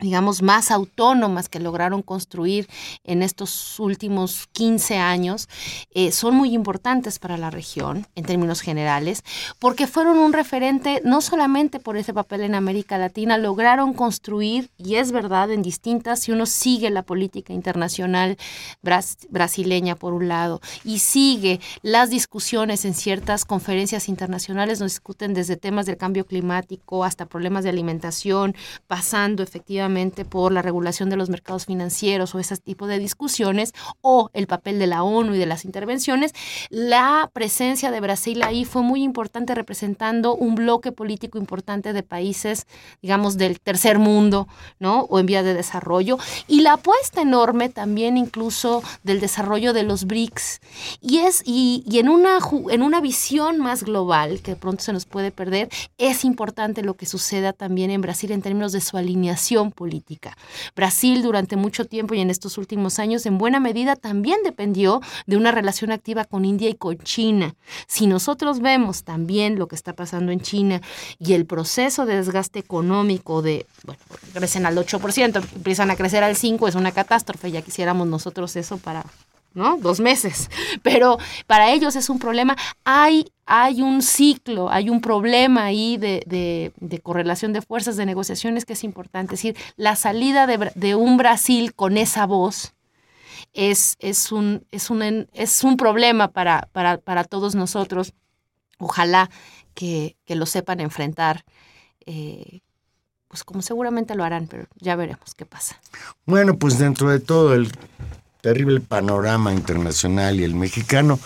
digamos, más autónomas que lograron construir en estos últimos 15 años, eh, son muy importantes para la región en términos generales, porque fueron un referente no solamente por ese papel en América Latina, lograron construir, y es verdad, en distintas, si uno sigue la política internacional bras- brasileña por un lado, y sigue las discusiones en ciertas conferencias internacionales, nos discuten desde temas del cambio climático hasta problemas de alimentación, pasando efectivamente por la regulación de los mercados financieros o ese tipo de discusiones, o el papel de la ONU y de las intervenciones, la presencia de Brasil ahí fue muy importante representando un bloque político importante de países, digamos, del tercer mundo, ¿no? O en vías de desarrollo, y la apuesta enorme también incluso del desarrollo de los BRICS. Y es, y, y en una en una visión más global, que de pronto se nos puede perder, es importante lo que suceda también en Brasil en términos de su alineación política. Brasil durante mucho tiempo y en estos últimos años en buena medida también dependió de una relación activa con India y con China. Si nosotros vemos también lo que está pasando en China y el proceso de desgaste económico de, bueno, crecen al 8%, empiezan a crecer al 5%, es una catástrofe, ya quisiéramos nosotros eso para ¿no? Dos meses. Pero para ellos es un problema. Hay, hay un ciclo, hay un problema ahí de, de- correlación de fuerzas, de negociaciones que es importante. Es decir, la salida de, de un Brasil con esa voz es, es, un, es, un, es un problema para, para, para todos nosotros. Ojalá que, que lo sepan enfrentar. eh, pues como seguramente lo harán, pero ya veremos qué pasa. Bueno, pues dentro de todo el terrible panorama internacional y el mexicano,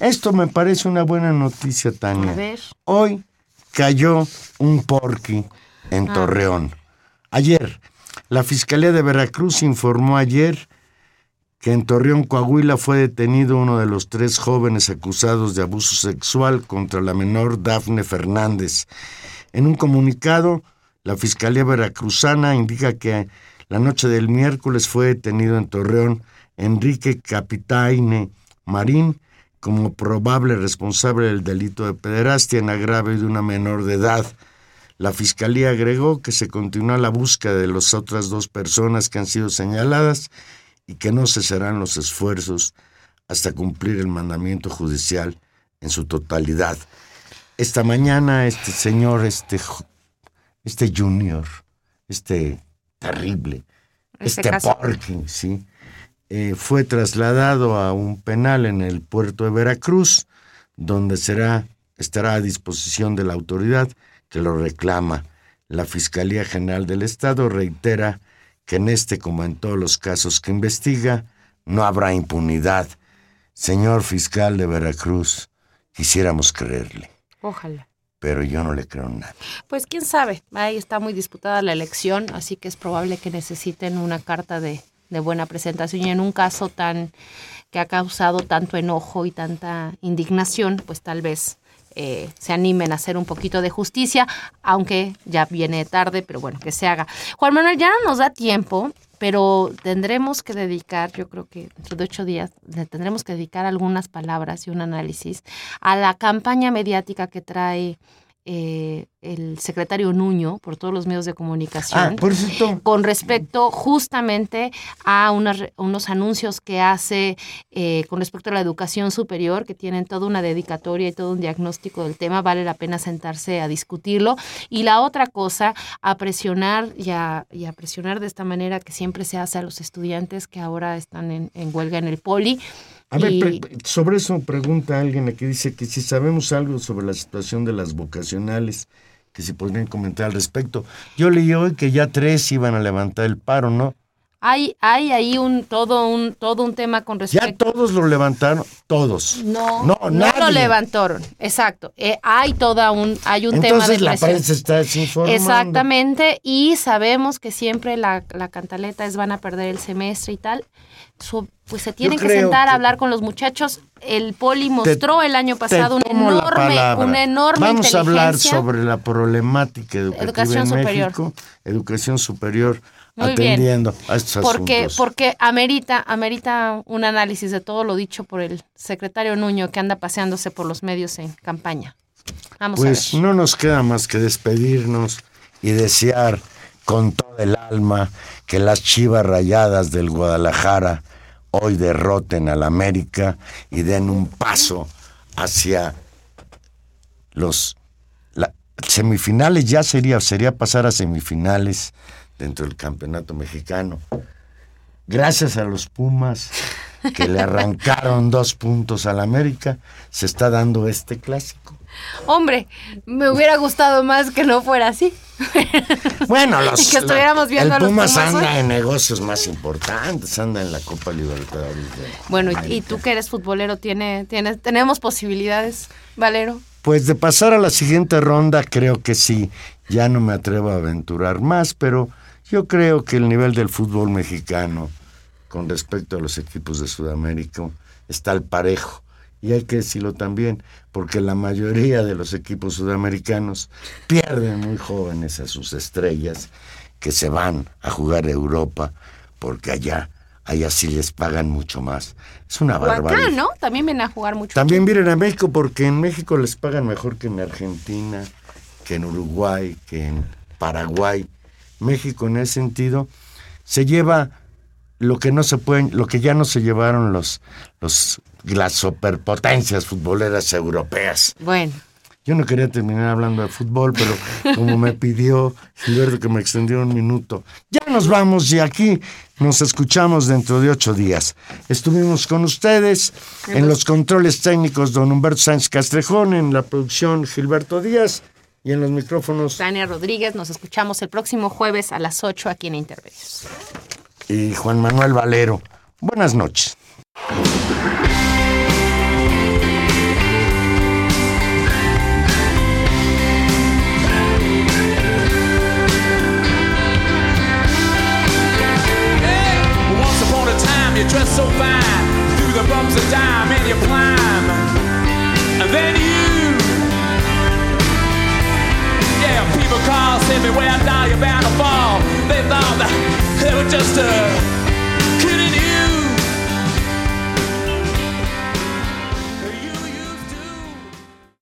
esto me parece una buena noticia, Tania. A ver. Hoy cayó un porqui en Ah. Torreón. Ayer, la Fiscalía de Veracruz informó ayer que en Torreón, Coahuila, fue detenido uno de los tres jóvenes acusados de abuso sexual contra la menor Dafne Fernández. En un comunicado, la Fiscalía Veracruzana indica que la noche del miércoles fue detenido en Torreón Enrique Capitaine Marín como probable responsable del delito de pederastia en agravio de una menor de edad. La Fiscalía agregó que se continúa la búsqueda de las otras dos personas que han sido señaladas y que no cesarán los esfuerzos hasta cumplir el mandamiento judicial en su totalidad. Esta mañana este señor, este, este junior, este terrible, Este este caso. porky, sí, eh, fue trasladado a un penal en el puerto de Veracruz, donde será, estará a disposición de la autoridad que lo reclama. La Fiscalía General del Estado reitera que en este, como en todos los casos que investiga, no habrá impunidad. Señor fiscal de Veracruz, quisiéramos creerle, Ojalá. Pero yo no le creo nada. Pues quién sabe, ahí está muy disputada la elección, así que es probable que necesiten una carta de buena presentación y en un caso tan que ha causado tanto enojo y tanta indignación, pues tal vez eh, se animen a hacer un poquito de justicia, aunque ya viene tarde, pero bueno, que se haga. Juan Manuel, ya no nos da tiempo, pero tendremos que dedicar, yo creo que dentro de ocho días, tendremos que dedicar algunas palabras y un análisis a la campaña mediática que trae eh, el secretario Nuño por todos los medios de Ah, comunicación por cierto, con respecto justamente a unas unos anuncios que hace eh, con respecto a la educación superior, que tienen toda una dedicatoria y todo un diagnóstico del tema, vale la pena sentarse a discutirlo. Y la otra cosa, a presionar y a, y a presionar de esta manera que siempre se hace a los estudiantes que ahora están en, en huelga en el poli. A ver, Y- sobre eso pregunta alguien aquí, dice que si sabemos algo sobre la situación de las vocacionales, que si podrían comentar al respecto. Yo leí hoy que ya tres iban a levantar el paro, ¿no? Hay, hay ahí un todo un todo un tema con Ya respecto todos lo levantaron, todos. No, no, no, nadie. lo levantaron. Exacto. Eh, hay toda un, hay un tema de Entonces la presión. prensa está desinformando. Exactamente. Y sabemos que siempre la, la cantaleta es van a perder el semestre y tal. So- pues se tienen que sentar que- a hablar con los muchachos. El poli mostró el año pasado una la enorme, una enorme Vamos a hablar sobre la problemática educativa Educación en superior. México, educación superior, Muy bien. atendiendo a estos porque, asuntos. porque amerita, amerita un análisis de todo lo dicho por el secretario Nuño que anda paseándose por los medios en campaña. Vamos Pues a ver. no nos queda más que despedirnos y desear con todo el alma que las chivas rayadas del Guadalajara hoy derroten al América y den un paso hacia los la- semifinales. Ya sería, sería pasar a semifinales dentro del campeonato mexicano. Gracias a los Pumas que le arrancaron dos puntos al América, se está dando este clásico. Hombre, me hubiera gustado más que no fuera así. Bueno, los, Y que estuviéramos viendo el a los Pumas, Pumas anda hoy. en negocios más importantes, anda en la Copa Libertadores. de Bueno, y, y tú que eres futbolero, tiene, tiene, tenemos posibilidades, Valero. Pues de pasar a la siguiente ronda, creo que sí. Ya no me atrevo a aventurar más, pero yo creo que el nivel del fútbol mexicano con respecto a los equipos de Sudamérica está al parejo. Y hay que decirlo también, porque la mayoría de los equipos sudamericanos pierden muy jóvenes a sus estrellas que se van a jugar a Europa, porque allá, allá sí les pagan mucho más. Es una O acá, barbaridad. ¿no? También viene a jugar mucho. También vienen a México porque en México les pagan mejor que en Argentina, que en Uruguay, que en Paraguay. México en ese sentido se lleva lo que no se pueden, lo que ya no se llevaron los, los las superpotencias futboleras europeas. Bueno, Yo no quería terminar hablando de fútbol, pero como me pidió Gilberto que me extendiera un minuto, ya nos vamos y aquí nos escuchamos dentro de ocho días. Estuvimos con ustedes en los controles técnicos don Humberto Sánchez Castrejón, en la producción Gilberto Díaz y en los micrófonos Tania Rodríguez, nos escuchamos el próximo jueves a las 8 aquí en Intermedios. y Juan Manuel Valero. Buenas noches. Once upon a time, you dressed so fine through the bumps of time and you climb. Tell me where I die, you're bound to fall. They thought that they were just a. Uh,